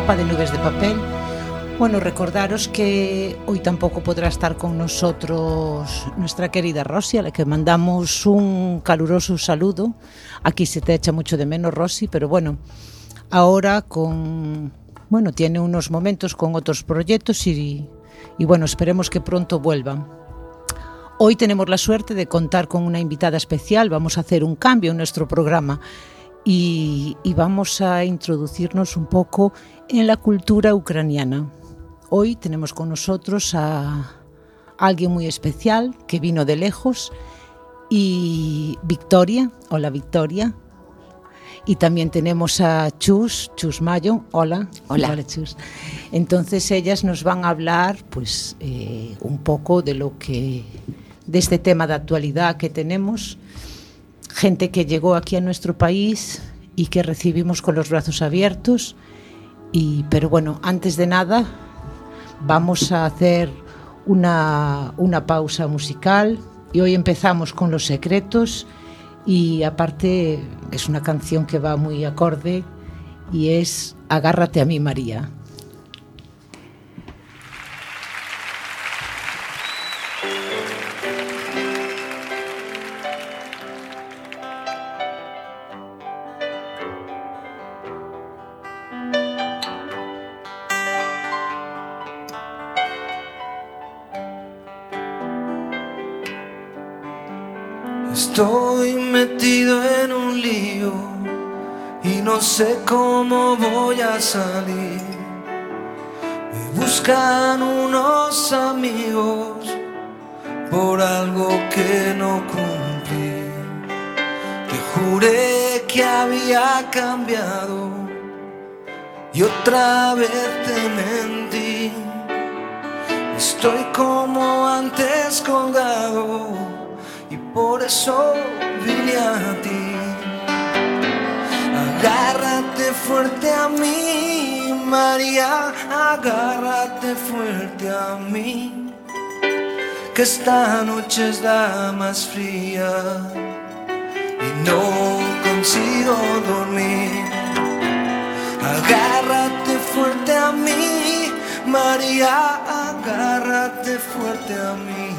etapa de Nubes de Papel. Bueno, recordaros que hoy tampoco podrá estar con nosotros nuestra querida Rosy, a la que mandamos un caluroso saludo. Aquí se te echa mucho de menos, Rosy, pero bueno, ahora con bueno, tiene unos momentos con otros proyectos y, y bueno, esperemos que pronto vuelvan. Hoy tenemos la suerte de contar con una invitada especial. Vamos a hacer un cambio en nuestro programa y, y, vamos a introducirnos un poco en la cultura ucraniana. Hoy tenemos con nosotros a alguien muy especial que vino de lejos y Victoria. Hola Victoria. Y también tenemos a Chus, Chus Mayo. Hola. Hola. Hola Chus. Entonces ellas nos van a hablar pues eh, un poco de lo que de este tema de actualidad que tenemos, gente que llegó aquí a nuestro país y que recibimos con los brazos abiertos. Y, pero bueno, antes de nada, vamos a hacer una, una pausa musical y hoy empezamos con Los Secretos y aparte es una canción que va muy acorde y es Agárrate a mí María. Me buscan unos amigos por algo que no cumplí. Te juré que había cambiado y otra vez te mentí. Estoy como antes colgado y por eso vine a ti. Agárrate fuerte a mí, María, agárrate fuerte a mí, que esta noche es la más fría y no consigo dormir. Agárrate fuerte a mí, María, agárrate fuerte a mí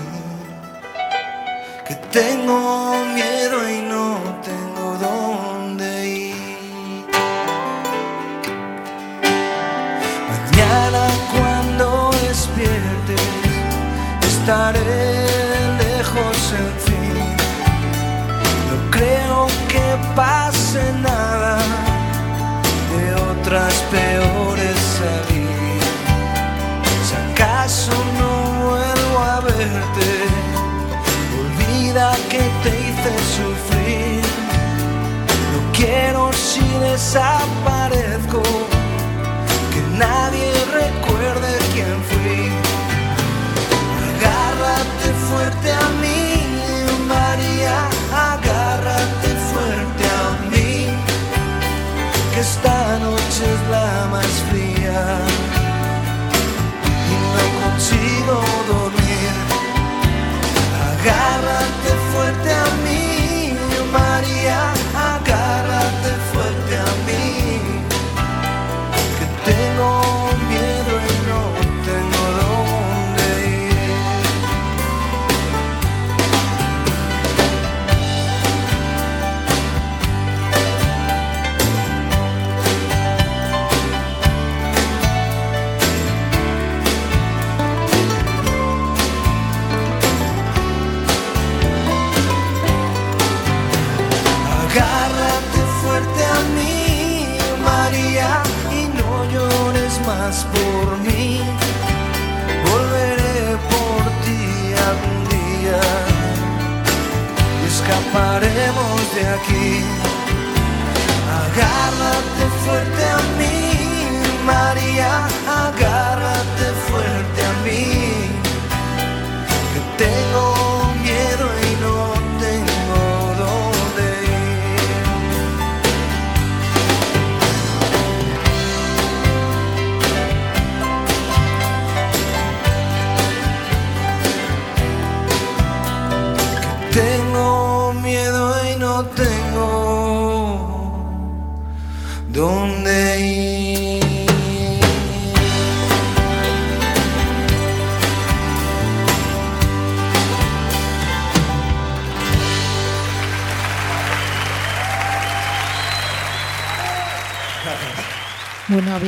que tengo miedo y no tengo dónde estaré lejos en fin. No creo que pase nada de otras peores salir. Si acaso no vuelvo a verte que te hice sufrir. No quiero si desaparezco,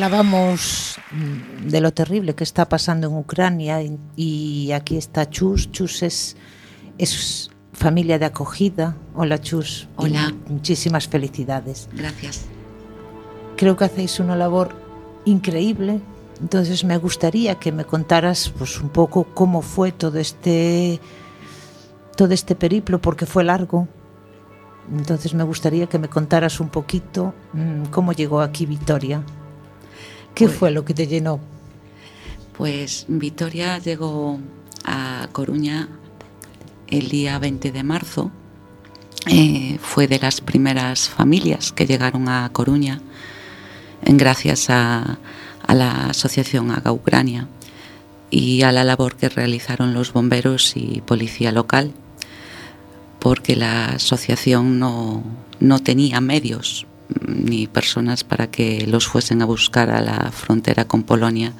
hablábamos mm, de lo terrible que está pasando en Ucrania y aquí está Chus. Chus es, es familia de acogida. Hola Chus. Hola. muchísimas felicidades. Gracias. Creo que hacéis una labor increíble. Entonces me gustaría que me contaras pues un poco cómo fue todo este todo este periplo porque fue largo. Entonces me gustaría que me contaras un poquito mmm, cómo llegó aquí Victoria. ¿Qué pues, fue lo que te llenó? Pues Victoria llegó a Coruña el día 20 de marzo. Eh, fue de las primeras familias que llegaron a Coruña gracias a, a la asociación Haga Ucrania y a la labor que realizaron los bomberos y policía local, porque la asociación no, no tenía medios ni personas para que los fuesen a buscar a la frontera con Polonia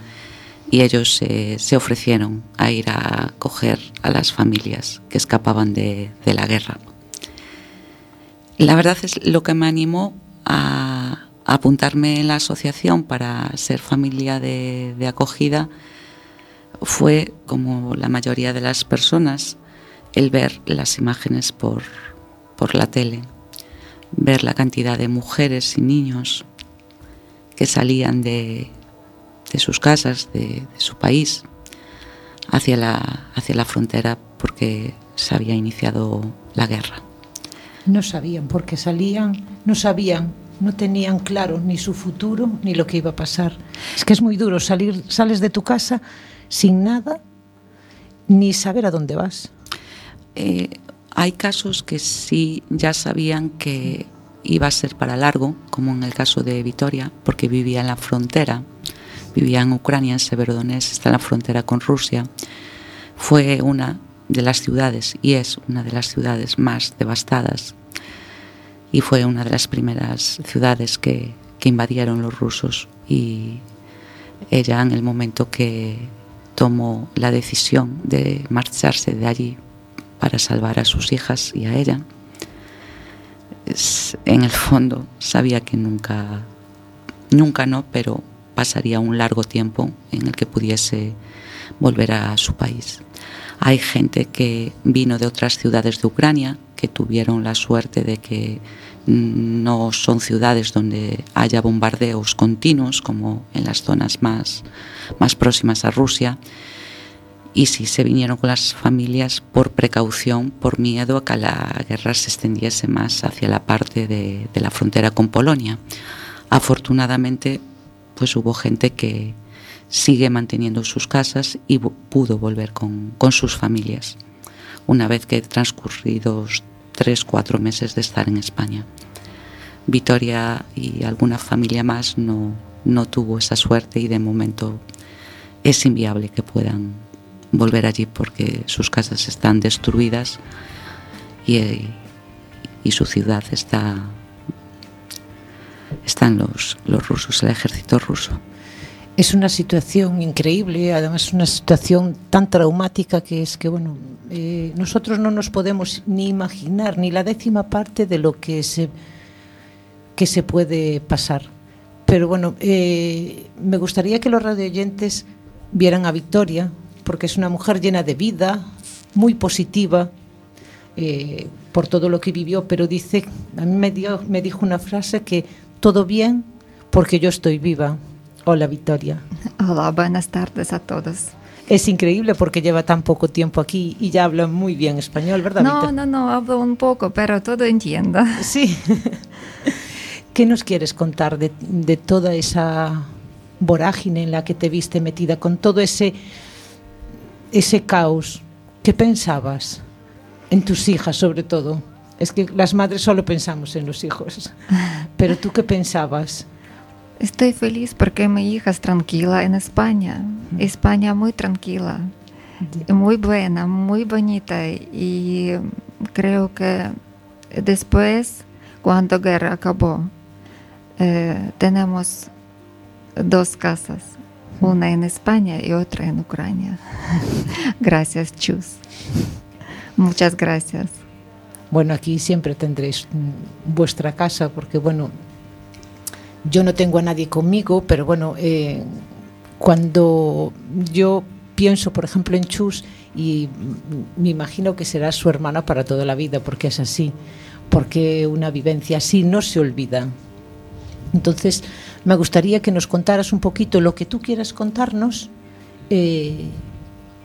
y ellos se ofrecieron a ir a coger a las familias que escapaban de, la guerra. La verdad es lo que me animó a, a apuntarme en la asociación para ser familia de, de acogida fue, como la mayoría de las personas, el ver las imágenes por, por la tele ver la cantidad de mujeres y niños que salían de, de sus casas, de, de, su país, hacia la, hacia la frontera porque se había iniciado la guerra. No sabían por qué salían, no sabían, no tenían claro ni su futuro ni lo que iba a pasar. Es que es muy duro salir, sales de tu casa sin nada ni saber a dónde vas. Eh, hay casos que sí ya sabían que iba a ser para largo, como en el caso de Vitoria, porque vivía en la frontera, vivía en Ucrania, en Severodonetsk, está en la frontera con Rusia. Fue una de las ciudades, y es una de las ciudades más devastadas, y fue una de las primeras ciudades que, que invadieron los rusos. Y ella, en el momento que tomó la decisión de marcharse de allí para salvar a sus hijas y a ella, en el fondo sabía que nunca, nunca no, pero pasaría un largo tiempo en el que pudiese volver a su país. Hay gente que vino de otras ciudades de Ucrania que tuvieron la suerte de que no son ciudades donde haya bombardeos continuos como en las zonas más, más próximas a Rusia y sí se vinieron con las familias por precaución, por miedo a que la guerra se extendiese más hacia la parte de, de la frontera con Polonia. Afortunadamente, pues hubo gente que sigue manteniendo sus casas y pudo volver con, con sus familias, una vez que transcurridos tres, cuatro meses de estar en España. Vitoria y alguna familia más no, no tuvo esa suerte y de momento es inviable que puedan volver allí porque sus casas están destruidas y, su ciudad está están los, los rusos, el ejército ruso. Es una situación increíble, además una situación tan traumática que es que, bueno, eh, nosotros no nos podemos ni imaginar ni la décima parte de lo que se, que se puede pasar. Pero bueno, eh, me gustaría que los radioyentes vieran a Victoria, porque es una mujer llena de vida, muy positiva eh, por todo lo que vivió, pero dice, a mí me, dio, me dijo una frase que todo bien porque yo estoy viva. Hola Victoria. Hola, buenas tardes a todos. Es increíble porque lleva tan poco tiempo aquí y ya habla muy bien español, ¿verdad? No, Victoria? no, no, hablo un poco, pero todo entiendo. Sí. ¿Qué nos quieres contar de, de toda esa vorágine en la que te viste metida, con todo ese ese caos, ¿qué pensabas? En tus hijas, sobre todo. Es que las madres solo pensamos en los hijos. Pero tú qué pensabas? Estoy feliz porque mi hija es tranquila en España. España muy tranquila, muy buena, muy bonita. Y creo que después, cuando la guerra acabó, eh, tenemos dos casas una en España y otra en Ucrania. gracias, Chus. Muchas gracias. Bueno, aquí siempre tendréis vuestra casa porque, bueno, yo no tengo a nadie conmigo, pero bueno, eh, cuando yo pienso, por ejemplo, en Chus, y me imagino que será su hermana para toda la vida, porque es así, porque una vivencia así no se olvida. Entonces, me gustaría que nos contaras un poquito lo que tú quieras contarnos, eh,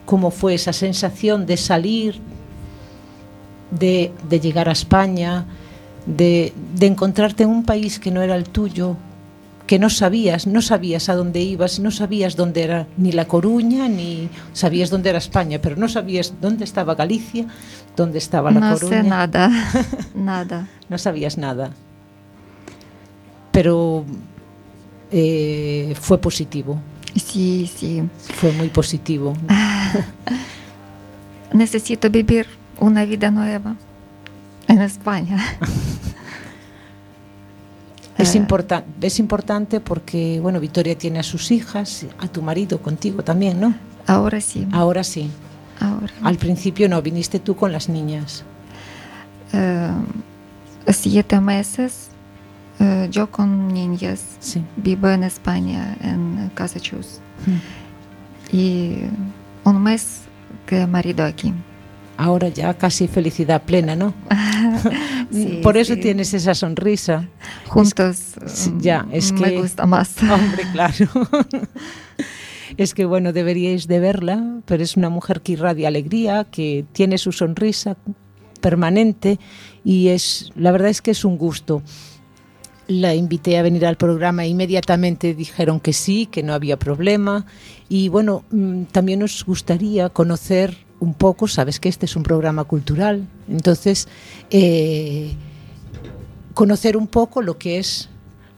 cómo fue esa sensación de salir, de, de llegar a España, de, de encontrarte en un país que no era el tuyo, que no sabías, no sabías a dónde ibas, no sabías dónde era ni La Coruña, ni sabías dónde era España, pero no sabías dónde estaba Galicia, dónde estaba La no Coruña. sé nada, nada. No sabías nada. Pero eh, fue positivo, Sí, sí. fue muy positivo. Necesito vivir una vida nueva en España. Es, Eh. importa- es importante porque, bueno, Victoria tiene a sus hijas, a tu marido, contigo también, ¿no? Ahora sí, Ahora sí. ahora. Al principio no, viniste tú con las niñas. Eh, siete meses eh, yo con niñas Sí. vivo en España, en Casachus. Mm. Y un mes que marido aquí. Ahora ya casi felicidad plena, ¿no? Sí, Por eso sí. tienes esa sonrisa. Juntos sí, mm, ya, es me que- gusta más. Hombre, claro. Es que bueno, deberíais de verla, pero es una mujer que irradia alegría, que tiene su sonrisa permanente y es la verdad es que es un gusto. La invité a venir al programa e inmediatamente dijeron que sí, que no había problema y bueno, mm, también nos gustaría conocer un poco, sabes que este es un programa cultural, entonces eh, conocer un poco lo que es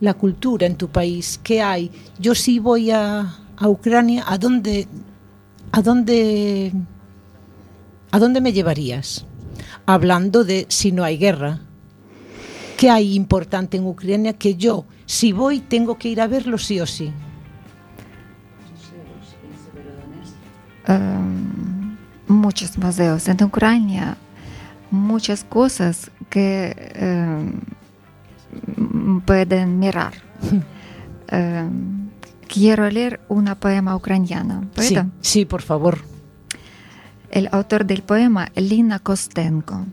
la cultura en tu país, qué hay. Yo sí voy a, a Ucrania, ¿a dónde, a dónde, a dónde me llevarías? Hablando de si no hay guerra. ¿Qué hay importante en Ucrania que yo, si voy, tengo que ir a verlo sí o sí? Em, muchos museos en Ucrania, muchas cosas que em, pueden mirar. Em, quiero leer una poema ucraniana. Sí, ¿Puedo? sí, por favor. El autor del poema Lina Kostenko.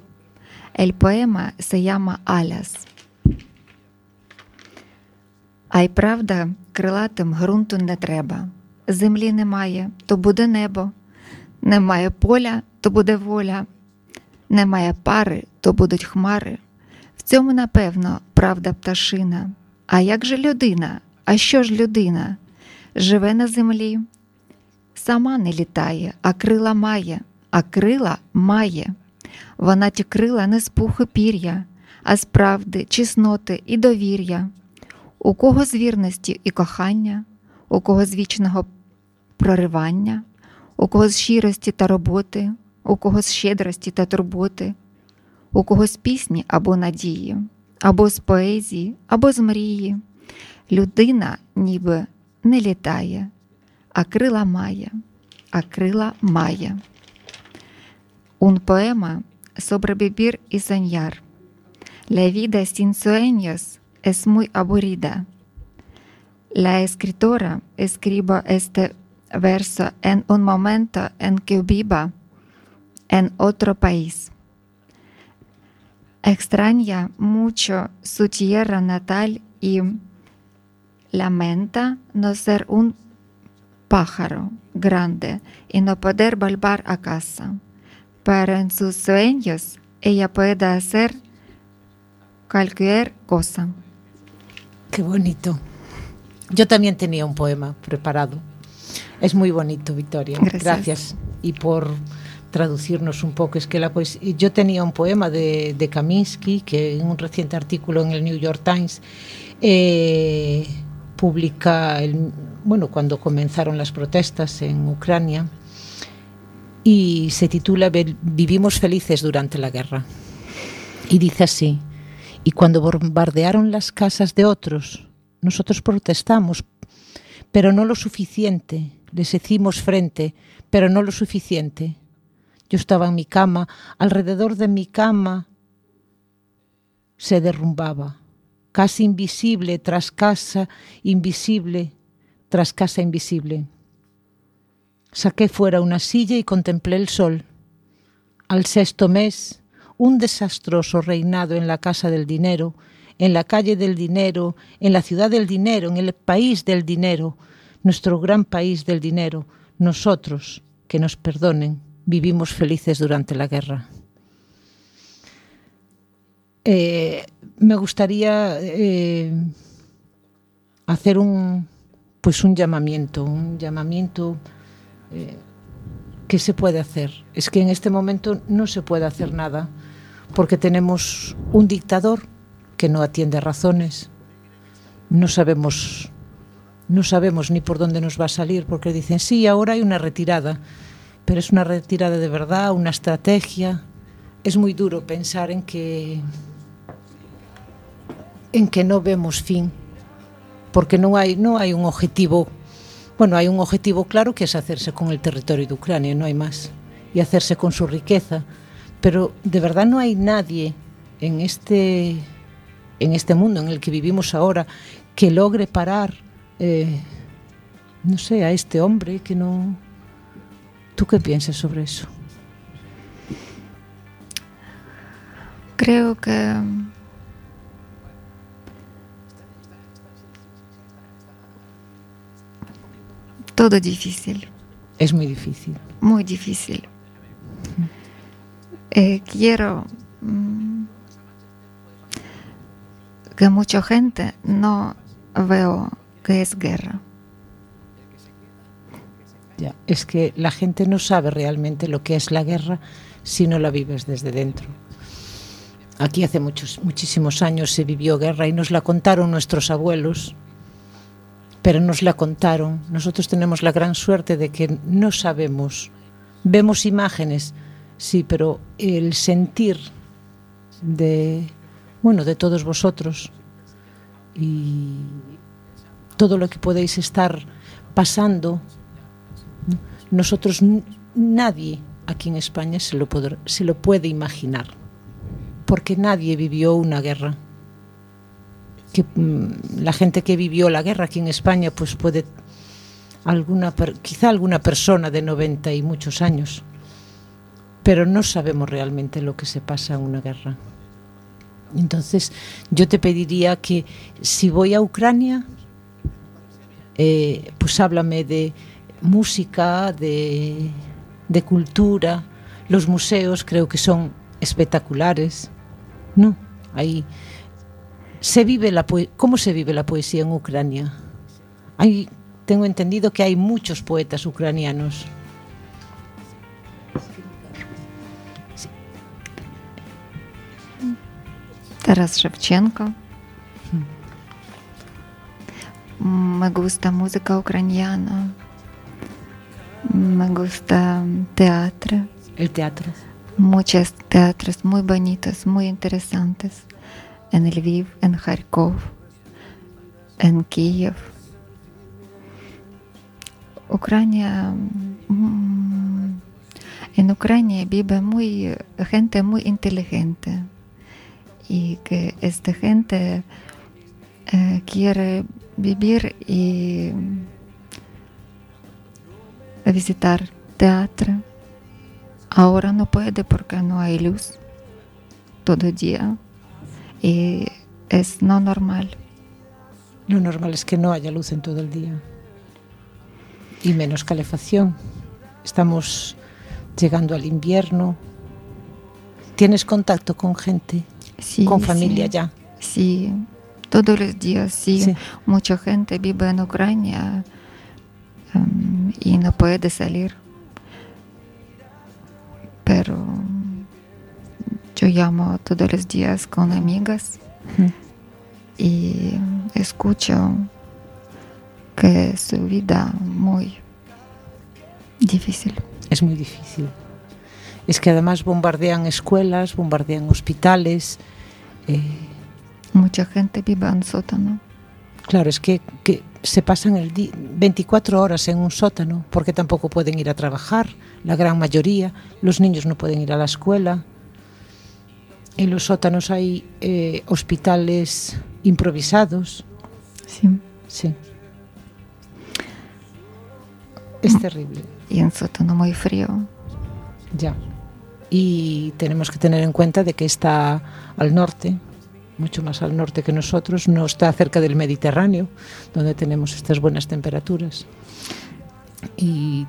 El poema se llama Аляс. А й правда, крилатим ґрунту не треба. Землі немає, то буде небо. Немає поля, то буде воля. Немає пари, то будуть хмари. В цьому, напевно, правда пташина. А як же людина? А що ж людина? Живе на землі, сама не літає, а крила має, а крила має. Вона ті крила не з пуху пір'я, а з правди, чесноти і довір'я. У кого з вірності і кохання, у кого з вічного проривання, у кого з щирості та роботи, у кого з щедрості та турботи, у кого з пісні або надії, або з поезії, або з мрії. Людина ніби не літає, а крила має, а крила має. Un poema sobrevivir y soñar. La vida sin sueños es muy aburrida. La escritora escribe este verso en un momento en que viva en otro país. Extraña mucho su tierra natal y lamenta no ser un pájaro grande y no poder volver a casa. Pero en sus sueños ella puede hacer cualquier cosa. Qué bonito. Yo también tenía un poema preparado. Es muy bonito, Victoria. Gracias. Y por traducirnos un poco. Es que la poesía. Yo tenía un poema de, de Kaminsky que en un reciente artículo en el New York Times eh, publica, el, bueno, cuando comenzaron las protestas en Ucrania y se titula Vivimos felices durante la guerra. Y dice así, y cuando bombardearon las casas de otros, nosotros protestamos, pero no lo suficiente, les hicimos frente, pero no lo suficiente. Yo estaba en mi cama, alrededor de mi cama se derrumbaba, casi invisible tras casa invisible tras casa invisible. Saqué fuera una silla y contemplé el sol. Al sexto mes, un desastroso reinado en la casa del dinero, en la calle del dinero, en la ciudad del dinero, en el país del dinero, nuestro gran país del dinero, nosotros, que nos perdonen, vivimos felices durante la guerra. Eh, me gustaría eh, hacer un, pues un llamamiento, un llamamiento eh, que se puede hacer. Es que en este momento no se puede hacer nada porque tenemos un dictador que no atiende razones. No sabemos no sabemos ni por dónde nos va a salir porque dicen, "Sí, ahora hay una retirada." Pero es una retirada de verdad, una estrategia. Es muy duro pensar en que en que no vemos fin porque non hai non hai un objetivo Bueno, hai un objetivo claro que es hacerse con el territorio de Ucrania, no hay más, y hacerse con su riqueza, pero de verdad no hay nadie en este en este mundo en el que vivimos ahora que logre parar eh, no sé, a este hombre que no ¿Tú qué piensas sobre eso? Creo que todo difícil. Es muy difícil. Muy difícil. Eh, quiero mm, que mucha gente no veo que es guerra. Ya, es que la gente no sabe realmente lo que es la guerra si no la vives desde dentro. Aquí hace muchos, muchísimos años se vivió guerra y nos la contaron nuestros abuelos pero nos la contaron. Nosotros tenemos la gran suerte de que no sabemos. Vemos imágenes, sí, pero el sentir de, bueno, de todos vosotros y todo lo que podéis estar pasando, nosotros nadie aquí en España se lo, se lo puede imaginar, porque nadie vivió una guerra que mm, la gente que vivió la guerra aquí en España pues puede alguna quizá alguna persona de 90 y muchos años pero no sabemos realmente lo que se pasa en una guerra. Entonces yo te pediría que si voy a Ucrania eh, pues háblame de música de, de cultura. Los museos creo que son espectaculares no ahí se vive la ¿Cómo se vive la poesía en Ucrania? Hay, tengo entendido que hay muchos poetas ucranianos. Taras Shevchenko. Me gusta música ucraniana. Me gusta teatro. El teatro. Muchos teatros muy bonitos, muy interesantes. En Lviv, en Kharkov, en Kiev. Ucrania, mm, en Ucrania vive muy, gente muy inteligente y que esta gente eh, quiere vivir y visitar teatro. Ahora no puede porque no hay luz todo día y es no normal. Lo normal es que no haya luz en todo el día y menos calefacción. Estamos llegando al invierno. ¿Tienes contacto con gente? Sí, ¿Con familia sí, ya? Sí, todos los días, sí. sí. Mucha gente vive en Ucrania um, y no puede salir. Pero yo llamo todos los días con amigas y escucho que su vida muy difícil. Es muy difícil. Es que además bombardean escuelas, bombardean hospitales. Eh... Mucha gente vive en sótano. Claro, es que, que se pasan el 24 horas en un sótano porque tampoco pueden ir a trabajar, la gran mayoría. Los niños no pueden ir a la escuela en los sótanos hay eh, hospitales improvisados. Sí. Sí. Es terrible. Y en sótano muy frío. Ya. Y tenemos que tener en cuenta de que está al norte, mucho más al norte que nosotros, no está cerca del Mediterráneo, donde tenemos estas buenas temperaturas. Y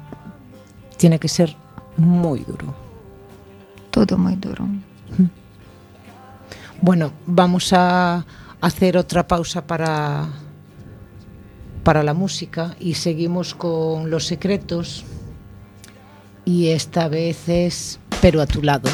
tiene que ser muy duro. Todo muy duro. Bueno, vamos a hacer otra pausa para, para la música y seguimos con Los Secretos. Y esta vez es Pero a tu lado.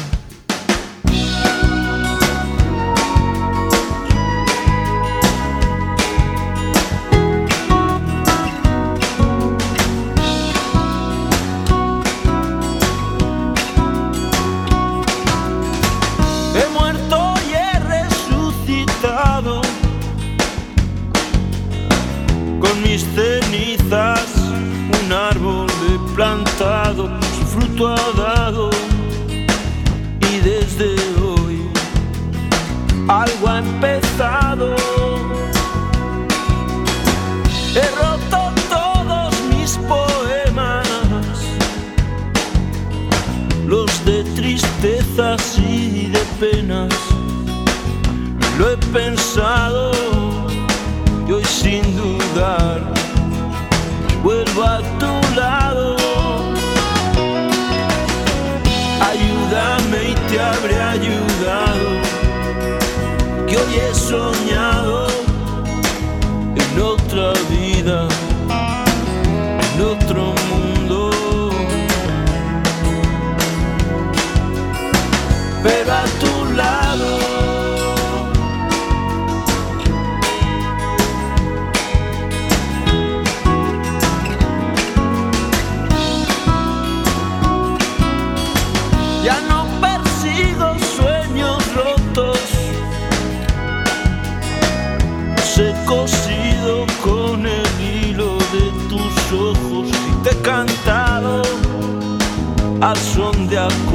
Al son de acordes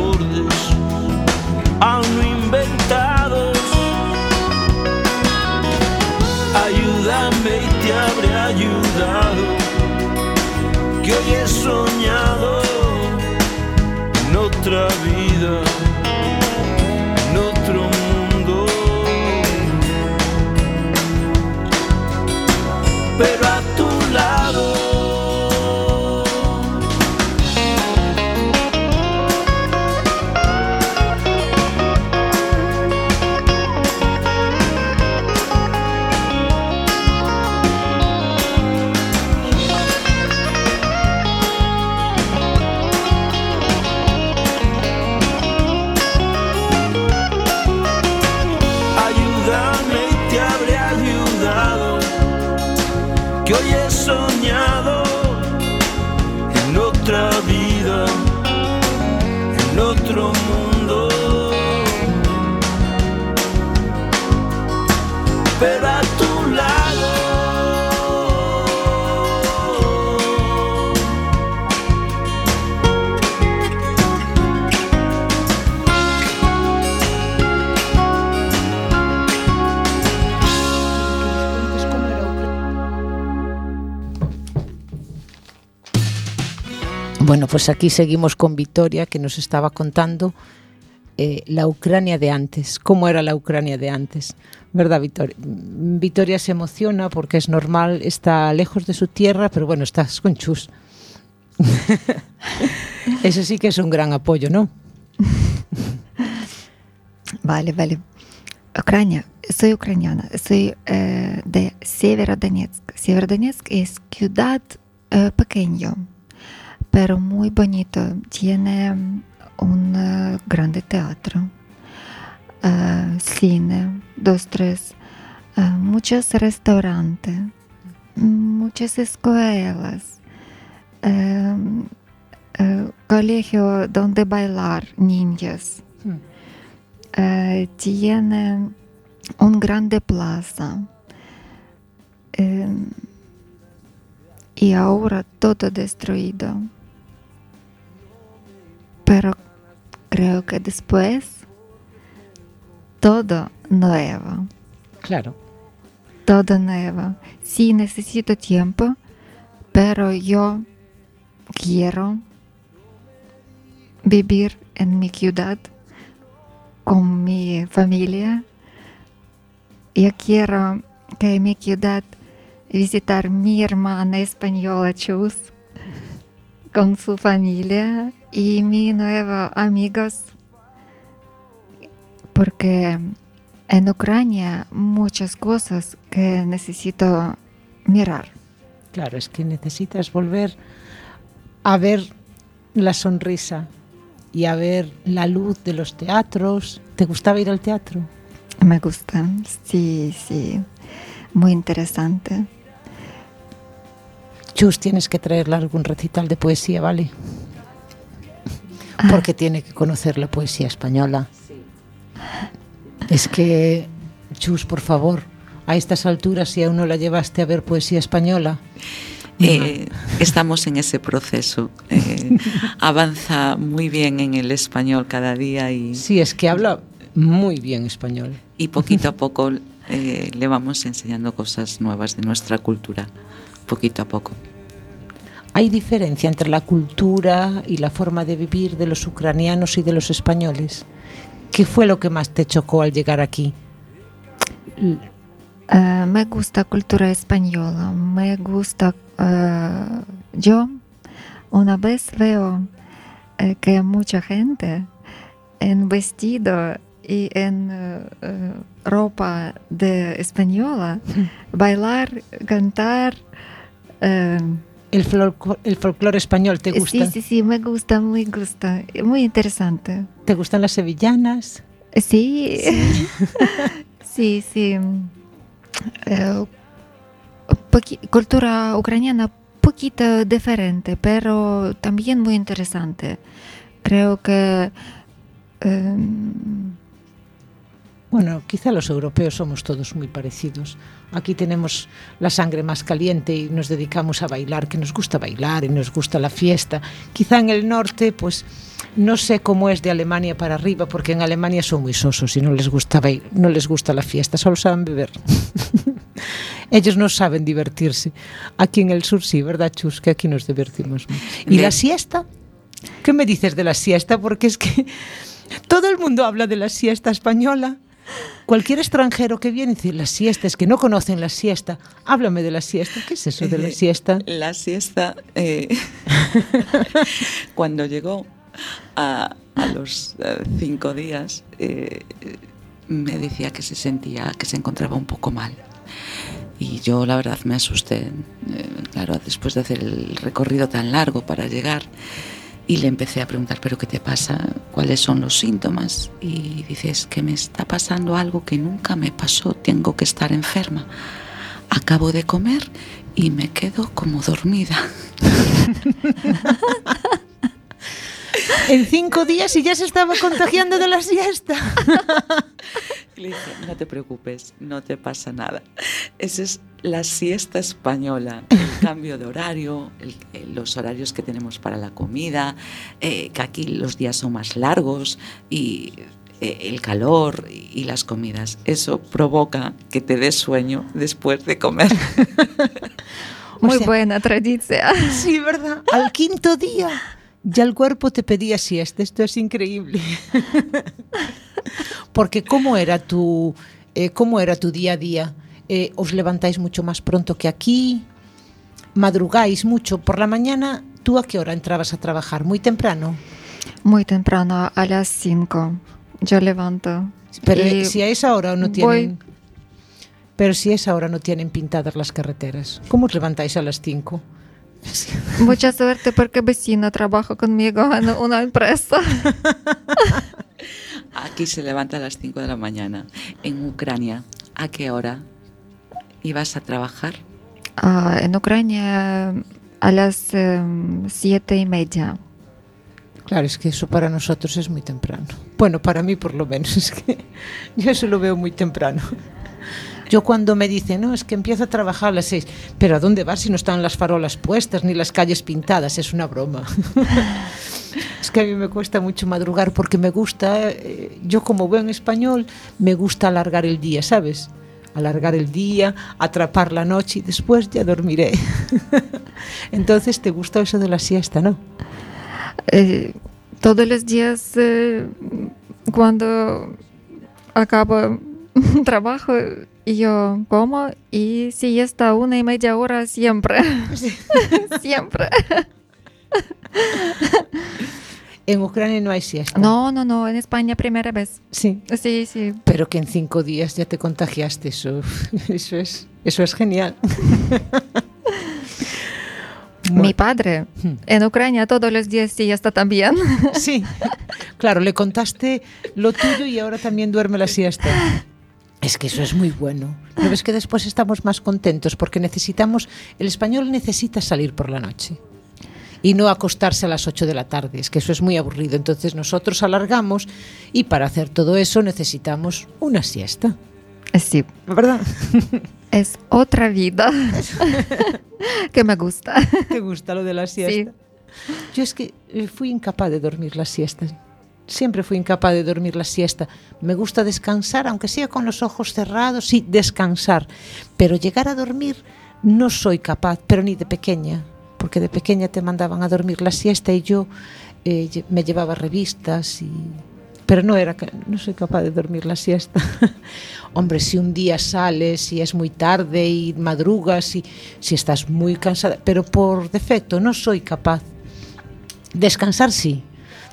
Bueno, pues aquí seguimos con Victoria, que nos estaba contando eh, la Ucrania de antes, cómo era la Ucrania de antes, ¿verdad, Victoria? Victoria se emociona porque es normal, está lejos de su tierra, pero bueno, estás con Chus. Eso sí que es un gran apoyo, ¿no? Vale, vale. Ucrania. Soy ucraniana. Soy eh, de Severodonetsk. Severodonetsk es ciudad eh, pero muy bonito. Tiene un eh, grande teatro, eh, cine, dos, tres, eh, muchos restaurantes, muchas escuelas, colegio donde bailar niños. Eh, tiene un grande plaza. Y ahora todo destruido. Pero creo que después todo nuevo. Claro. Todo nuevo. Sí, necesito tiempo, pero yo quiero vivir en mi ciudad con mi familia. Yo quiero que en mi ciudad visitar mi hermana española Chus con su familia y mis nuevos amigos porque en Ucrania muchas cosas que necesito mirar. Claro, es que necesitas volver a ver la sonrisa y a ver la luz de los teatros. ¿Te gustaba ir al teatro? Me gusta, sí, sí, muy interesante. Chus, tienes que traerle algún recital de poesía, ¿vale? Porque tiene que conocer la poesía española. Es que, Chus, por favor, a estas alturas, si aún no la llevaste a ver poesía española. Eh, estamos en ese proceso. Eh, avanza muy bien en el español cada día y. Sí, es que habla muy bien español. Y poquito a poco eh, le vamos enseñando cosas nuevas de nuestra cultura, poquito a poco. ¿Hay diferencia entre la cultura y la forma de vivir de los ucranianos y de los españoles? ¿Qué fue lo que más te chocó al llegar aquí? Uh, me gusta cultura española, me gusta... Uh, yo una vez veo uh, que mucha gente en vestido y en ropa de española bailar, cantar... El, el folclore español te gusta? Sí, sí, sí, me gusta, me gusta. Muy interesante. ¿Te gustan las sevillanas? Sí, sí, sí. sí. Eh, cultura ucraniana poquito diferente, pero también muy interesante. Creo que... Eh, bueno, quizá los europeos somos todos muy parecidos. Aquí tenemos la sangre más caliente y nos dedicamos a bailar, que nos gusta bailar y nos gusta la fiesta. Quizá en el norte, pues no sé cómo es de Alemania para arriba, porque en Alemania son muy sosos y no les gusta bailar, no les gusta la fiesta, solo saben beber. Ellos no saben divertirse. Aquí en el sur sí, ¿verdad, Chus? Que aquí nos divertimos. ¿Y la siesta? ¿Qué me dices de la siesta? Porque es que todo el mundo habla de la siesta española. Cualquier extranjero que viene y dice la siesta, es que no conocen la siesta. Háblame de la siesta. ¿Qué es eso de la eh, siesta? La siesta, eh, cuando llegó a, los eh, cinco días, me decía que se sentía, que se encontraba un poco mal. Y yo la verdad me asusté, claro, después de hacer el recorrido tan largo para llegar. Y le empecé a preguntar, ¿pero qué te pasa? ¿Cuáles son los síntomas? Y dices que me está pasando algo que nunca me pasó, tengo que estar enferma. Acabo de comer y me quedo como dormida. en cinco días y ya se estaba contagiando de la siesta. Le dije, no te preocupes, no te pasa nada. Esa es la siesta española, el cambio de horario, los horarios que tenemos para la comida, eh, que aquí los días son más largos y eh, el calor y las comidas. Eso provoca que te des sueño después de comer. Muy buena tradición. Sí, ¿verdad? Al quinto día ya el cuerpo te pedía siesta. Esto es increíble. Porque ¿cómo era tu, eh, cómo era tu día a día? Eh, ¿Os levantáis mucho más pronto que aquí? ¿Madrugáis mucho? ¿Por la mañana tú a qué hora entrabas a trabajar? ¿Muy temprano? Muy temprano, a las 5. Yo levanto. Pero si a esa hora no tienen... Pero si a esa hora no tienen pintadas las carreteras, ¿cómo os levantáis a las 5? Mucha suerte porque vecino trabaja conmigo en una empresa. Aquí se levanta a las 5 de la mañana. En Ucrania, ¿a qué hora ibas a trabajar? Uh, en Ucrania a las um, siete y media. Claro, es que eso para nosotros es muy temprano. Bueno, para mí por lo menos, es que yo eso lo veo muy temprano. Yo cuando me dicen, no, es que empiezo a trabajar a las seis, pero ¿a dónde vas si no están las farolas puestas ni las calles pintadas? Es una broma. Es que a mí me cuesta mucho madrugar porque me gusta, eh, yo como veo en español, me gusta alargar el día, ¿sabes? Alargar el día, atrapar la noche y después ya dormiré. Entonces, ¿te gusta eso de la siesta, no? Eh, todos los días eh, cuando acabo trabajo yo como y siesta una y media hora siempre. siempre. En Ucrania no hay siesta. No, no, no, en España primera vez. Sí. Sí, sí. Pero que en cinco días ya te contagiaste, eso, eso, es, eso es genial. Mi padre en Ucrania todos los días siesta también. Sí, claro, le contaste lo tuyo y ahora también duerme la siesta. Es que eso es muy bueno. ¿No ves que después estamos más contentos? Porque necesitamos, el español necesita salir por la noche y no acostarse a las 8 de la tarde, es que eso es muy aburrido. Entonces nosotros alargamos y para hacer todo eso necesitamos una siesta. Sí. ¿Verdad? Es otra vida que me gusta. ¿Te gusta lo de la siesta? Sí. Yo es que eh, fui incapaz de dormir la siesta. Siempre fui incapaz de dormir la siesta. Me gusta descansar, aunque sea con los ojos cerrados, sí, descansar. Pero llegar a dormir no soy capaz, pero ni de pequeña porque de pequeña te mandaban a dormir la siesta y yo eh, me llevaba revistas y pero no era no soy capaz de dormir la siesta. Hombre, si un día sales y es muy tarde y madrugas y si estás muy cansada, pero por defecto no soy capaz. Descansar sí.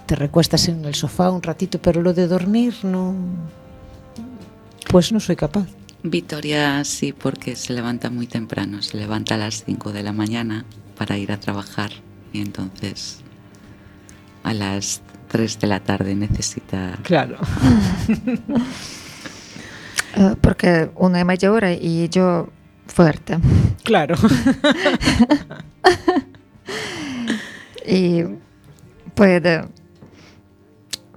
Te recuestas en el sofá un ratito, pero lo de dormir no pues no soy capaz. Victoria sí, porque se levanta muy temprano, se levanta a las 5 de la mañana para ir a trabajar y entonces a las 3 de la tarde necesita... Claro. uh, porque una es mayor y yo fuerte. Claro. y puede...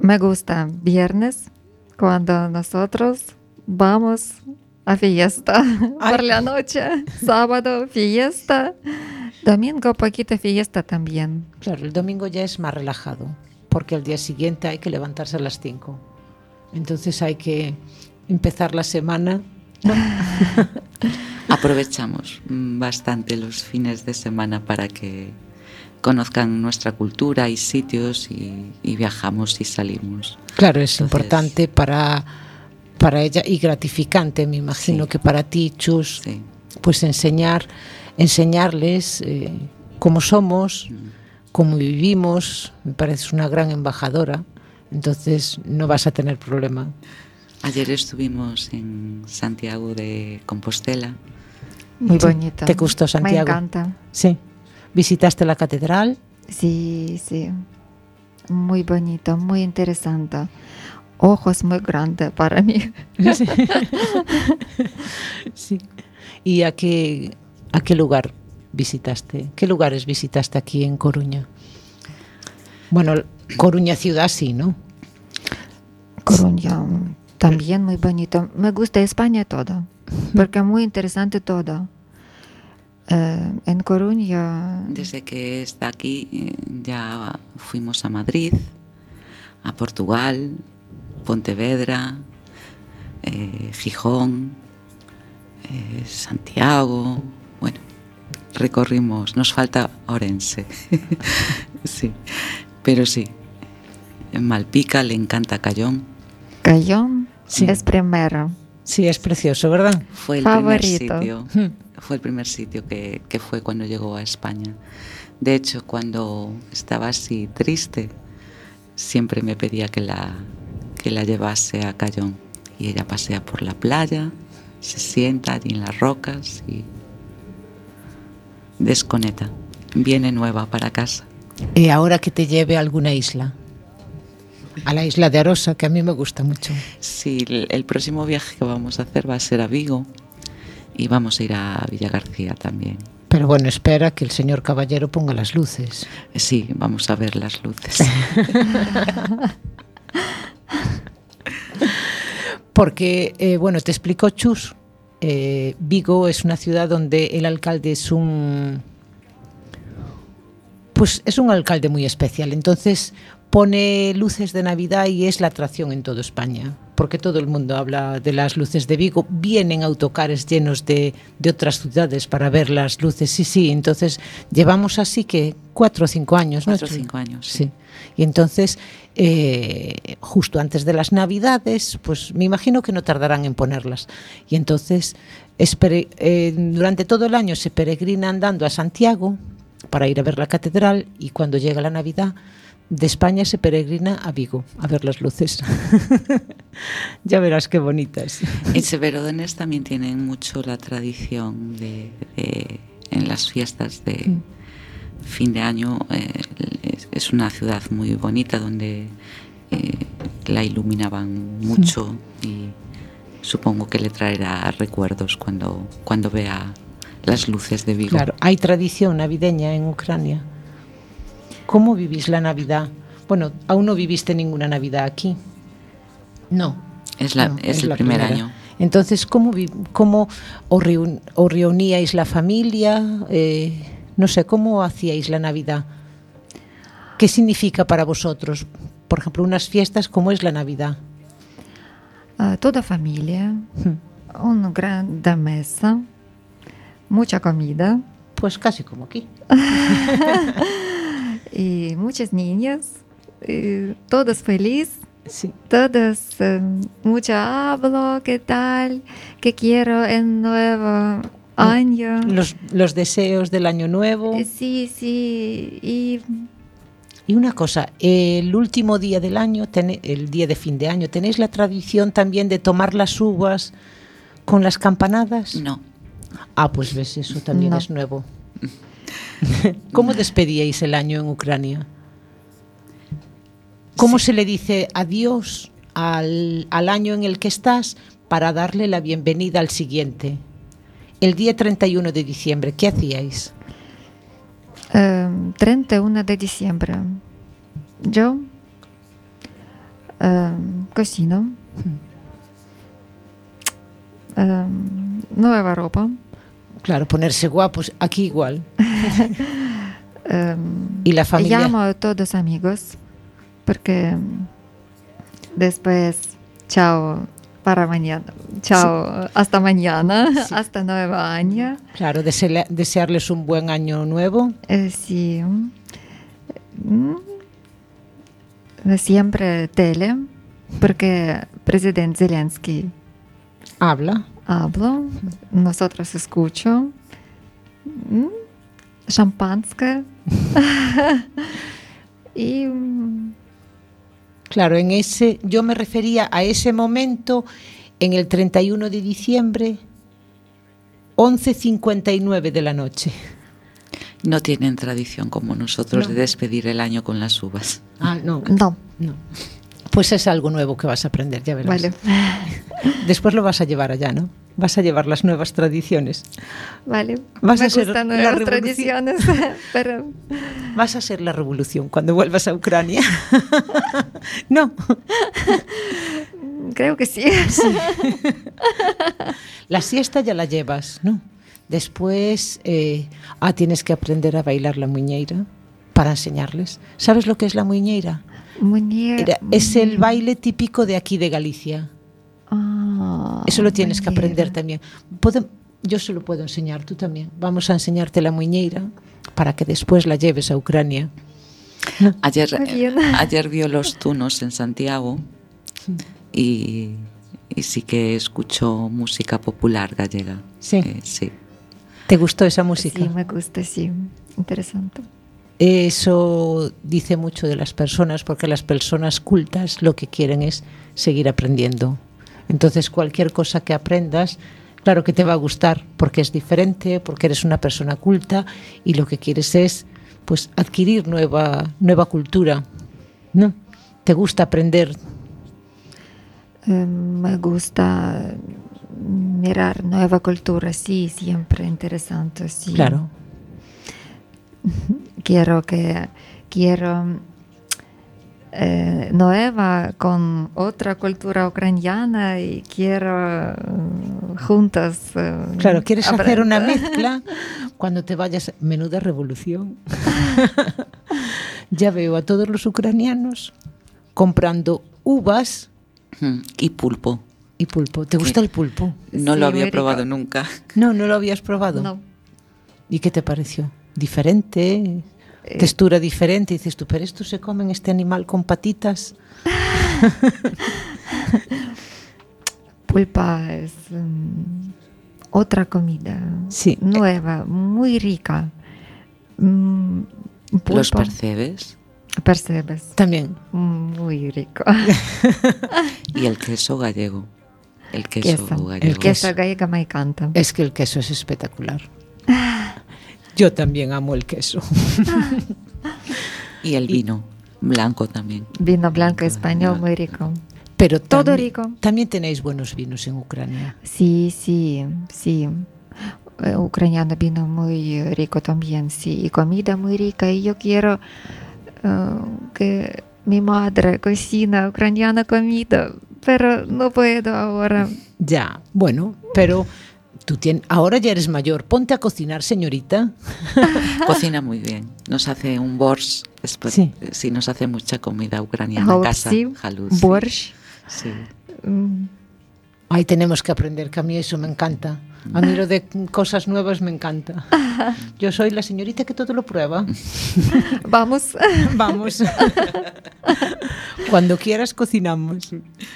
Me gusta viernes cuando nosotros vamos a fiesta Ay. por la noche, sábado fiesta Domingo poquito fiesta también. Claro, el domingo ya es más relajado, porque al día siguiente hay que levantarse a las 5. Entonces hay que empezar la semana. Aprovechamos bastante los fines de semana para que conozcan nuestra cultura y sitios y, y viajamos y salimos. Claro, es Entonces, importante para, para ella y gratificante, me imagino sí. que para ti, Chus, sí. pues enseñar enseñarles eh, cómo somos, cómo vivimos. Me parece una gran embajadora, entonces no vas a tener problema. Ayer estuvimos en Santiago de Compostela. Muy bonita. ¿Te gustó Santiago? Me encanta. Sí. ¿Visitaste la catedral? Sí, sí. Muy bonito, muy interesante. Ojos muy grandes para mí. Sí. sí. ¿Y a qué, ¿A qué lugar visitaste? ¿Qué lugares visitaste aquí en Coruña? Bueno, Coruña ciudad sí, ¿no? Coruña también muy bonito. Me gusta España todo, porque es muy interesante todo. Eh, en Coruña... Desde que está aquí ya fuimos a Madrid, a Portugal, Pontevedra, eh, Gijón, eh, Santiago, bueno, recorrimos, nos falta Orense, sí, pero sí, en Malpica le encanta Cayón. Cayón sí. es primero. Sí, es precioso, ¿verdad? Fue el Favorito. primer sitio, fue el primer sitio que, que fue cuando llegó a España. De hecho, cuando estaba así triste, siempre me pedía que la, que la llevase a Cayón. Y ella pasea por la playa, se sienta allí en las rocas y desconecta. Viene nueva para casa. Y ahora que te lleve a alguna isla. A la isla de Arosa, que a mí me gusta mucho. Sí, el, el próximo viaje que vamos a hacer va a ser a Vigo y vamos a ir a Villa García también. Pero bueno, espera que el señor caballero ponga las luces. Sí, vamos a ver las luces. Porque, eh, bueno, te explico Chus. Eh, Vigo es una ciudad donde el alcalde es un. Pues es un alcalde muy especial. Entonces, pone luces de Navidad y es la atracción en toda España, porque todo el mundo habla de las luces de Vigo, vienen autocares llenos de, de otras ciudades para ver las luces, sí, sí, entonces llevamos así que cuatro o cinco años, ¿no? Cuatro o cinco años, sí. sí. Y entonces, eh, justo antes de las Navidades, pues me imagino que no tardarán en ponerlas. Y entonces, eh, durante todo el año se peregrina andando a Santiago para ir a ver la catedral y cuando llega la Navidad, de España se peregrina a Vigo a ver las luces. ya verás qué bonitas. En Severodonés también tienen mucho la tradición de, de en las fiestas de mm. fin de año. Eh, es, una ciudad muy bonita donde eh, la iluminaban mucho y supongo que le traerá recuerdos cuando, cuando vea las luces de Vigo. Claro, hay tradición navideña en Ucrania. ¿Cómo vivís la Navidad? Bueno, aún no viviste ninguna Navidad aquí. No. Es, la, no, es, es el primer primera. año. Entonces, ¿cómo, cómo os, reun, os, reuníais la familia? Eh, no sé, ¿cómo hacíais la Navidad? ¿Qué significa para vosotros? Por ejemplo, unas fiestas, ¿cómo es la Navidad? Uh, toda familia, hmm. una gran mesa, mucha comida. Pues casi como aquí. y muchos niños, y todos felices. Sí. Todos eh, mucho hablo, qué tal, qué quiero en nuevo año. Los, los deseos del año nuevo. Eh, sí, sí. Y, y una cosa, el último día del año, el día de fin de año, ¿tenéis la tradición también de tomar las uvas con las campanadas? No. Ah, pues ves, eso también No. es nuevo. ¿Cómo despedíais el año en Ucrania? ¿Cómo se le dice adiós al, al año en el que estás para darle la bienvenida al siguiente? El día 31 de diciembre, ¿qué hacíais? eh, 31 de diciembre. Yo eh, cocino. Eh, nueva ropa. Claro, ponerse guapos, aquí igual. Eh, Y la familia. Llamo a todos amigos porque después, chao para mañana, chao hasta mañana, Sí. hasta nuevo año. Claro, desele- desearles un buen año nuevo. Eh, sí. Mm. Siempre tele, porque presidente Zelensky Habla hablo, nosotros escucho. Mm, Champanskое. y. Claro, en ese, yo me refería a ese momento en el 31 de diciembre, 11.59 de la noche. No tienen tradición como nosotros de despedir el año con las uvas. Ah, no. No. no. Pues es algo nuevo que vas a aprender, ya verás. vale. Después lo vas a llevar allá, ¿no? Vas a llevar las nuevas tradiciones. Vale, Vas me a ser gustan la nuevas tradiciones, pero Vas a ser la revolución cuando vuelvas a Ucrania. no, creo que sí. la siesta ya la llevas, ¿no? Después, eh, ah, tienes que aprender a bailar la muñeira para enseñarles. ¿Sabes lo que es la muñeira? Muñe- Era- es el baile típico de aquí de Galicia. Ah, Eso lo tienes que aprender también. Puedo- yo se lo puedo enseñar, tú también. Vamos a enseñarte la muñeira para que después la lleves a Ucrania. Ayer, eh, ayer vio los tunos en Santiago y, y sí que escuchó música popular gallega. Sí. Eh, sí. ¿Te gustó esa música? Sí, me gusta, sí. Interesante. Eso dice mucho de las personas, porque las personas cultas lo que quieren es seguir aprendiendo. Entonces, cualquier cosa que aprendas, claro que te va a gustar, porque es diferente, porque eres una persona culta y lo que quieres es pues adquirir nueva nueva cultura. ¿No? ¿Te gusta aprender? Eh, me gusta mirar nueva cultura, sí, siempre interesante, sí. Claro. Quiero que quiero eh, nueva con otra cultura ucraniana y quiero eh, juntas. eh, Claro, quieres hacer una mezcla cuando te vayas. Menuda revolución. ya veo a todos los ucranianos comprando uvas Y pulpo. y pulpo. ¿Te gusta ¿Qué? el pulpo? No Sí, lo había rico. probado nunca. No, no lo habías probado. No. ¿Y qué te pareció? ¿Diferente? Eh, ¿Textura diferente? Y dices tú, pero esto se comen este animal con patitas. Pulpa es mm, otra comida. Sí. Nueva, muy rica. Mm, ¿Los percebes? percebes. También. Muy rico. Y el queso gallego. El queso, Queso. gallego. El queso. Gallega me encanta. Es que el queso es espectacular. Yo también amo el queso. Y el vino blanco también. Vino blanco español muy rico. Pero Todo también- rico. También tenéis buenos vinos en Ucrania. Sí, sí, sí. Eh, Ucraniano vino muy rico también, sí. Y comida muy rica. Y yo quiero eh, que mi madre cocina ucraniana comida, pero no puedo ahora. Ya, bueno, pero Tú tienes, ahora ya eres mayor, ponte a cocinar, señorita. Cocina muy bien. Nos hace un borsch, después, eh, sí. nos hace mucha comida ucraniana en casa. Borsch. Sí. Mm. Ahí tenemos que aprender, que a mí eso me encanta. A mí lo de cosas nuevas me encanta. Yo soy la señorita que todo lo prueba. Vamos. Vamos. Cuando quieras cocinamos.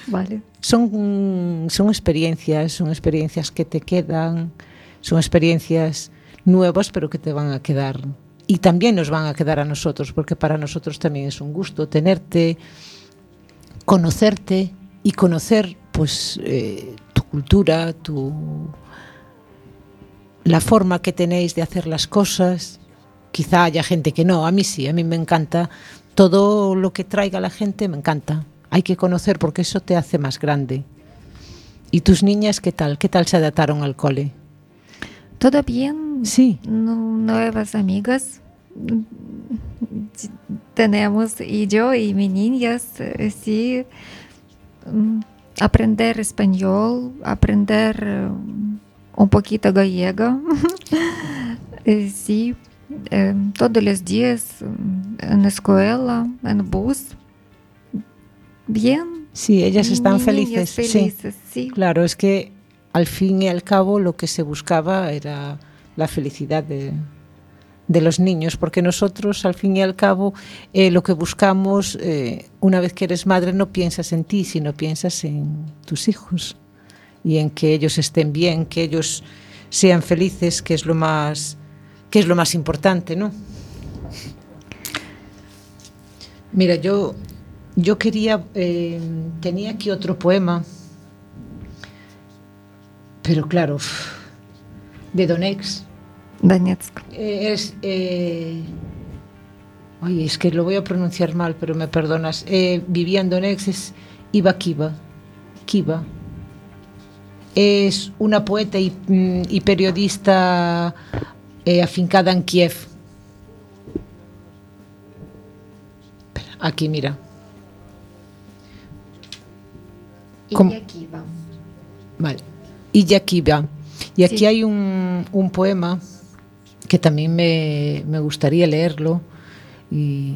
Vale. Son, son experiencias, son experiencias que te quedan, son experiencias nuevas, pero que te van a quedar. Y también nos van a quedar a nosotros, porque para nosotros también es un gusto tenerte, conocerte y conocer pues eh, tu cultura, tu la forma que tenéis de hacer las cosas. Quizá haya gente que no, a mí sí, a mí me encanta todo lo que traiga la gente, me encanta. Hay que conocer porque eso te hace más grande. ¿Y tus niñas qué tal? ¿Qué tal se adaptaron al cole? ¿Todo bien? Sí. Nu- Nuevas amigas. Tenemos y yo y mis niñas, eh, sí. mm, Aprender español, aprender un poquito gallego. Eh, Sí, eh, todos los días mm, en la escuela, en bus. Bien. Sí, ellas están felices. Sí. sí. Claro, es que al fin y al cabo lo que se buscaba era la felicidad de, de los niños, porque nosotros al fin y al cabo eh, lo que buscamos, eh, una vez que eres madre, no piensas en ti, sino piensas en tus hijos y en que ellos estén bien, que ellos sean felices, que es lo más, que es lo más importante, ¿no? Mira, yo, yo quería, eh, tenía aquí otro poema, pero claro, de Donex. Donetsk. Eh, es, eh, ay, es que lo voy a pronunciar mal, pero me perdonas. Eh, vivía en Donetsk, es Iva Kiva. Kiva. Es una poeta y, mm, y periodista eh, afincada en Kiev. Aquí, mira. ¿Cómo? Vale. Y Yakiba. Y aquí Sí. hay un, un poema que también me, me gustaría leerlo y,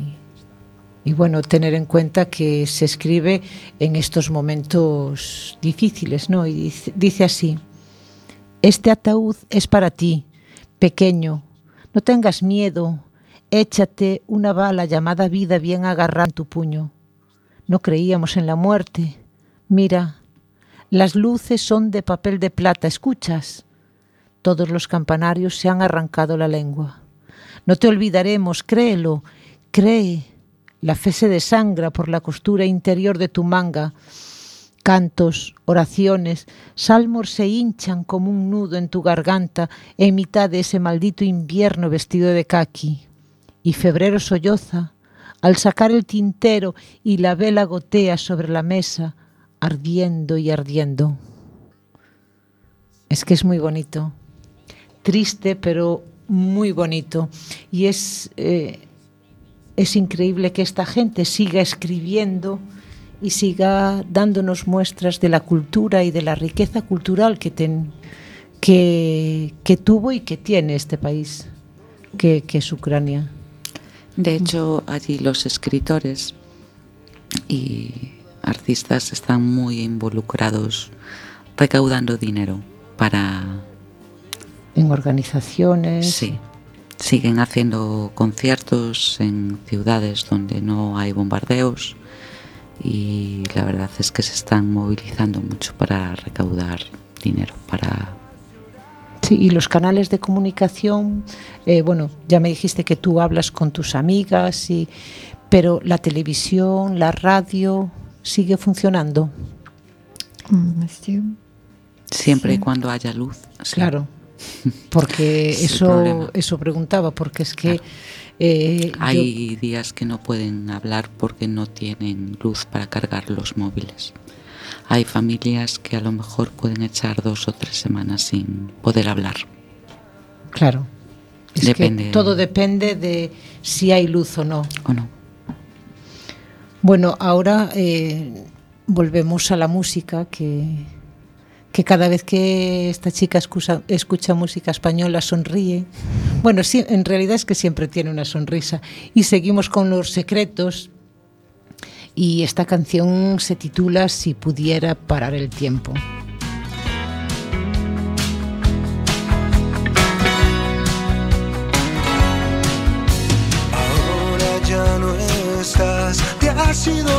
y, bueno, tener en cuenta que se escribe en estos momentos difíciles, ¿no? Y dice, dice así, este ataúd es para ti, pequeño, no tengas miedo, échate una bala llamada vida bien agarrada en tu puño. No creíamos en la muerte. Mira, las luces son de papel de plata, ¿escuchas? Todos los campanarios se han arrancado la lengua. No te olvidaremos, créelo, cree. La fe se desangra por la costura interior de tu manga. Cantos, oraciones, salmos se hinchan como un nudo en tu garganta en mitad de ese maldito invierno vestido de caqui. Y febrero solloza al sacar el tintero y la vela gotea sobre la mesa, ardiendo y ardiendo. Es que es muy bonito, triste pero muy bonito. Y es, eh, es increíble que esta gente siga escribiendo y siga dándonos muestras de la cultura y de la riqueza cultural que, ten, que, que tuvo y que tiene este país, que, que es Ucrania. De hecho, allí los escritores y artistas están muy involucrados recaudando dinero para... En organizaciones. Sí. Siguen haciendo conciertos en ciudades donde no hay bombardeos y la verdad es que se están movilizando mucho para recaudar dinero para Sí, y los canales de comunicación, eh, bueno, ya me dijiste que tú hablas con tus amigas, y, pero la televisión, la radio, ¿sigue funcionando? Mm, sí. Siempre y Sí. cuando haya luz. sí. Claro, porque Es eso, eso preguntaba, porque es que... Claro. eh, yo- Hay días que no pueden hablar porque no tienen luz para cargar los móviles. Hay familias que a lo mejor pueden echar dos o tres semanas sin poder hablar. claro, es Depende. que todo depende de si hay luz o no. ¿O no? Bueno, ahora eh, volvemos a la música, que, que cada vez que esta chica escucha, música española sonríe. Bueno, sí, en realidad es que siempre tiene una sonrisa. Y seguimos con los secretos. Y esta canción se titula Si pudiera parar el tiempo. Ahora ya no estás, te has ido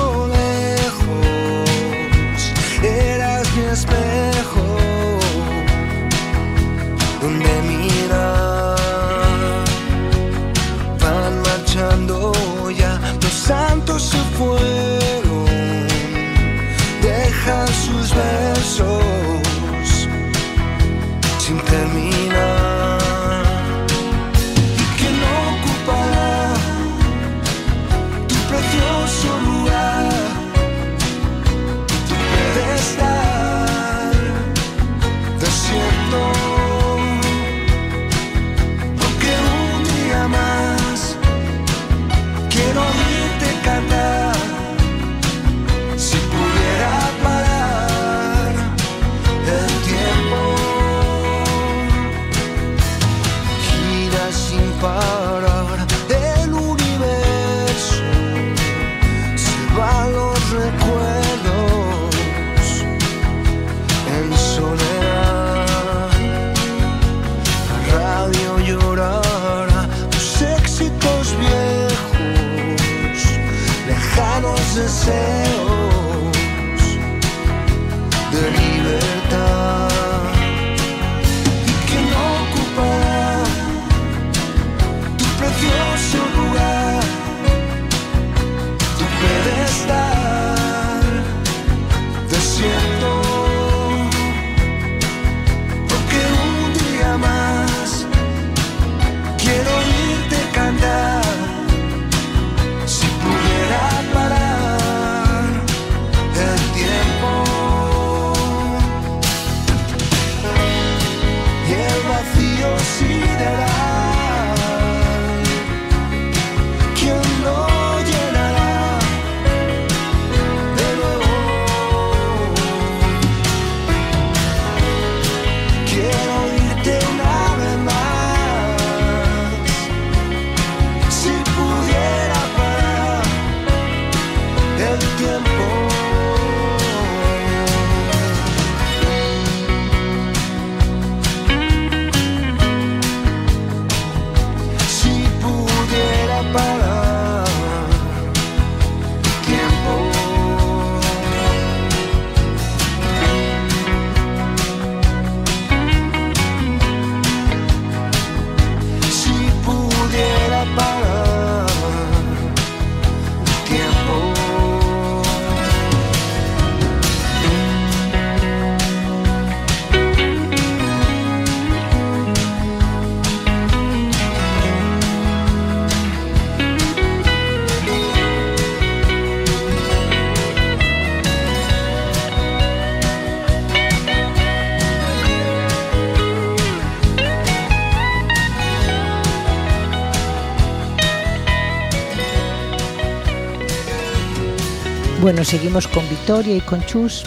Bueno, seguimos con Victoria y con Chus.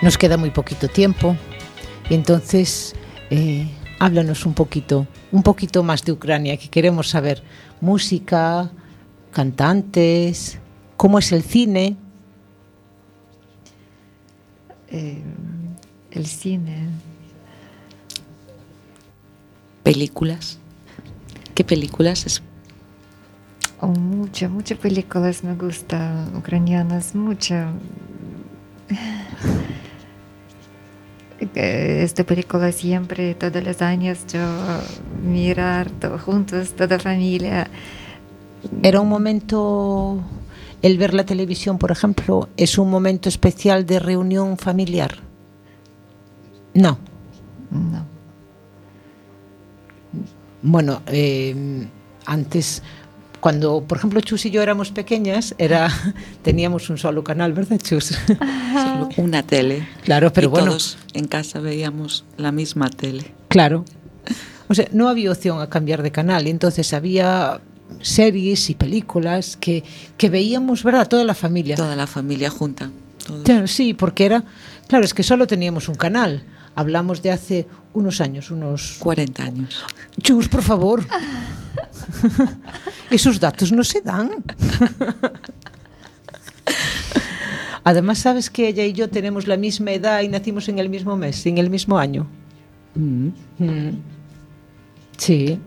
Nos queda muy poquito tiempo. Y entonces, eh, Háblanos un poquito, un poquito más de Ucrania, que queremos saber música, cantantes, cómo es el cine. Eh, el cine. Películas. ¿Qué películas es? Oh, mucho, muchas películas me gustan ucranianas, mucho. Esta película siempre, todos los años, yo mirar todo, juntos, toda familia. Era un momento, el ver la televisión, por ejemplo, es un momento especial de reunión familiar. No. No. Bueno, eh, antes, cuando, por ejemplo, Chus y yo éramos pequeñas, era teníamos un solo canal, ¿verdad, Chus? Solo una tele. Claro, pero y bueno. Todos en casa veíamos la misma tele. Claro. O sea, no había opción a cambiar de canal y entonces había series y películas que, que veíamos, ¿verdad? Toda la familia. Toda la familia junta. todos. Claro, sí, porque era, claro, es que solo teníamos un canal. Hablamos de hace unos años, unos 40 años. Chus, por favor. Esos datos no se dan. Además, sabes que ella y yo tenemos la misma edad y nacimos en el mismo mes, en el mismo año. Mm. Mm. Sí.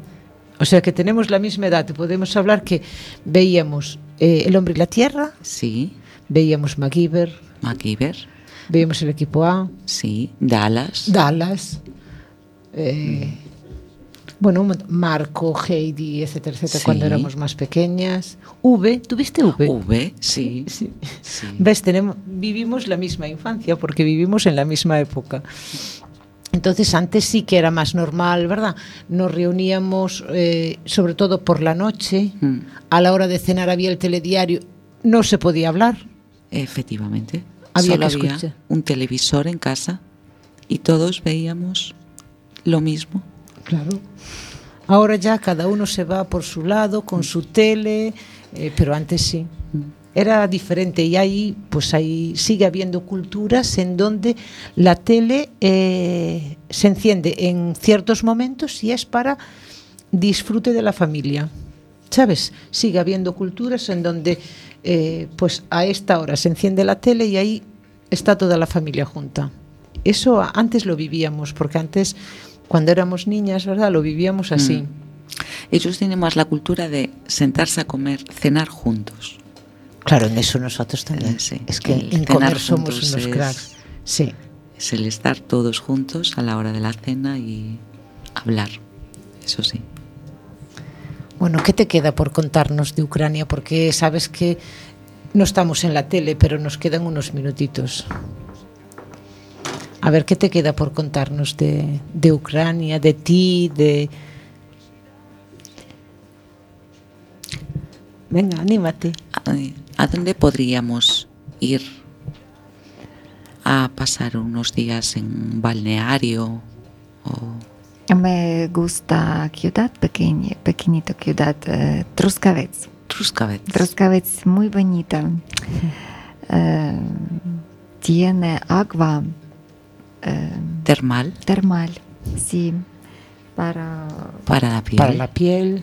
O sea que tenemos la misma edad. Podemos hablar que veíamos eh, El hombre y la tierra, Sí. veíamos MacGyver, MacGyver. Veíamos el equipo A, Sí. Dallas. Dallas, eh, bueno, Marco, Heidi, etcétera, etcétera, Sí. cuando éramos más pequeñas. V, ¿tuviste V? V. Sí. Sí. sí. ¿Ves? Tenemos, vivimos la misma infancia porque vivimos en la misma época. Entonces antes sí que era más normal, ¿verdad? Nos reuníamos eh, sobre todo por la noche, Mm. a la hora de cenar había el telediario, no se podía hablar. Efectivamente. Había Solo que había escuchar. un televisor en casa y todos veíamos lo mismo. Claro. Ahora ya cada uno se va por su lado con su tele, eh, pero antes sí. Era diferente y ahí, pues ahí sigue habiendo culturas en donde la tele eh, se enciende en ciertos momentos y es para disfrute de la familia. ¿Sabes? Sigue habiendo culturas en donde, eh, pues a esta hora se enciende la tele y ahí está toda la familia junta. Eso antes lo vivíamos, porque antes, cuando éramos niñas, ¿verdad? Lo vivíamos así. Mm. Ellos tienen más la cultura de sentarse a comer, cenar juntos. Claro, en eso nosotros también. Eh, sí. Es que El en cenar comer somos unos cracks. Sí. Es el estar todos juntos a la hora de la cena y hablar. Eso sí. Bueno, ¿qué te queda por contarnos de Ucrania? Porque sabes que no estamos en la tele, pero nos quedan unos minutitos. A ver, ¿qué te queda por contarnos de, Ucrania, de ti, de... Venga, anímate. ¿A, a dónde podríamos ir a pasar unos días en un balneario? O Me gusta ciudad pequeña, pequeñito ciudad, eh, Truscavets. Truskavets? Truscavets muy bonita. Eh, tiene agua eh, Termal termal, sí, para, para la piel. Para la piel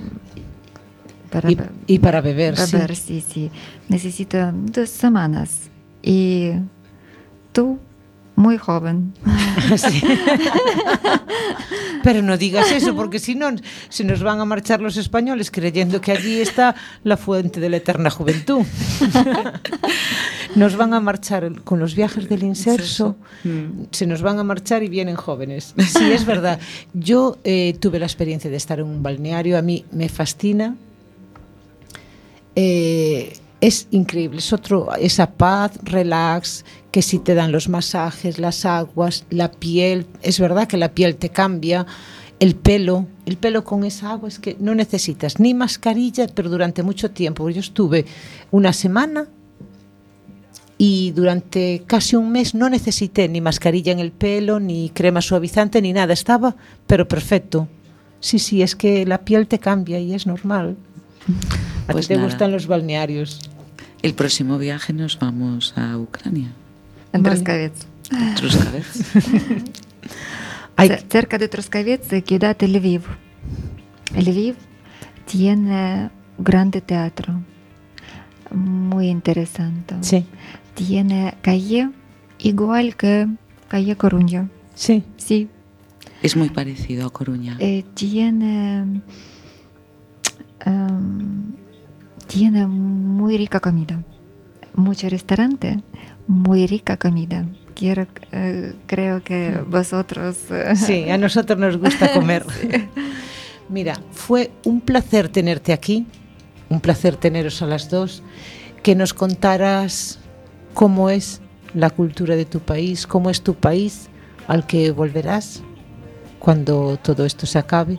para y, para beber, sí. beber, sí, sí. Necesito dos semanas. Y tú, muy joven. Sí. Pero no digas eso, porque si no, se nos van a marchar los españoles creyendo que allí está la fuente de la eterna juventud. Nos van a marchar con los viajes del inserso, se nos van a marchar y vienen jóvenes. Sí, es verdad. Yo eh, tuve la experiencia de estar en un balneario, a mí me fascina. Eh, es increíble, es otro, esa paz, relax, que si te dan los masajes, las aguas, la piel, es verdad que la piel te cambia, el pelo, el pelo con esa agua es que no necesitas ni mascarilla, pero durante mucho tiempo. Yo estuve una semana y durante casi un mes no necesité ni mascarilla en el pelo, ni crema suavizante, ni nada, estaba, pero perfecto. Sí, sí, es que la piel te cambia y es normal. ¿A Pues ti te nada. gustan los balnearios? El próximo viaje nos vamos a Ucrania. En. Truscavets. Ce- Cerca de Troskovets, ciudad de Lviv. Lviv tiene grande teatro, muy interesante. Sí, Tiene calle igual que calle Coruña. sí. Sí, Es muy parecido a Coruña. Eh, tiene em, tiene muy rica comida, mucho restaurante, muy rica comida. Quiero, eh, creo que vosotros eh, Sí, a nosotros nos gusta comer. Mira, fue un placer tenerte aquí, un placer teneros a las dos, que nos contaras cómo es la cultura de tu país, cómo es tu país al que volverás cuando todo esto se acabe.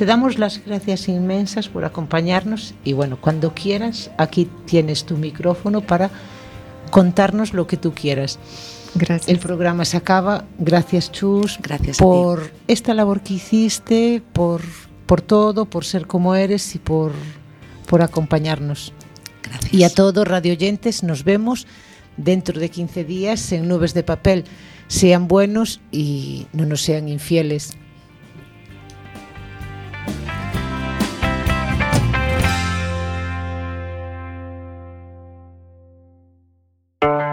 Te damos las gracias inmensas por acompañarnos y bueno, cuando quieras, aquí tienes tu micrófono para contarnos lo que tú quieras. gracias. El programa se acaba. Gracias, Chus. Gracias a por esta labor que hiciste, por, por todo, por ser como eres y por, por acompañarnos. Gracias. Y a todos radioyentes, nos vemos dentro de 15 días en Nubes de Papel. Sean buenos y no nos sean infieles. you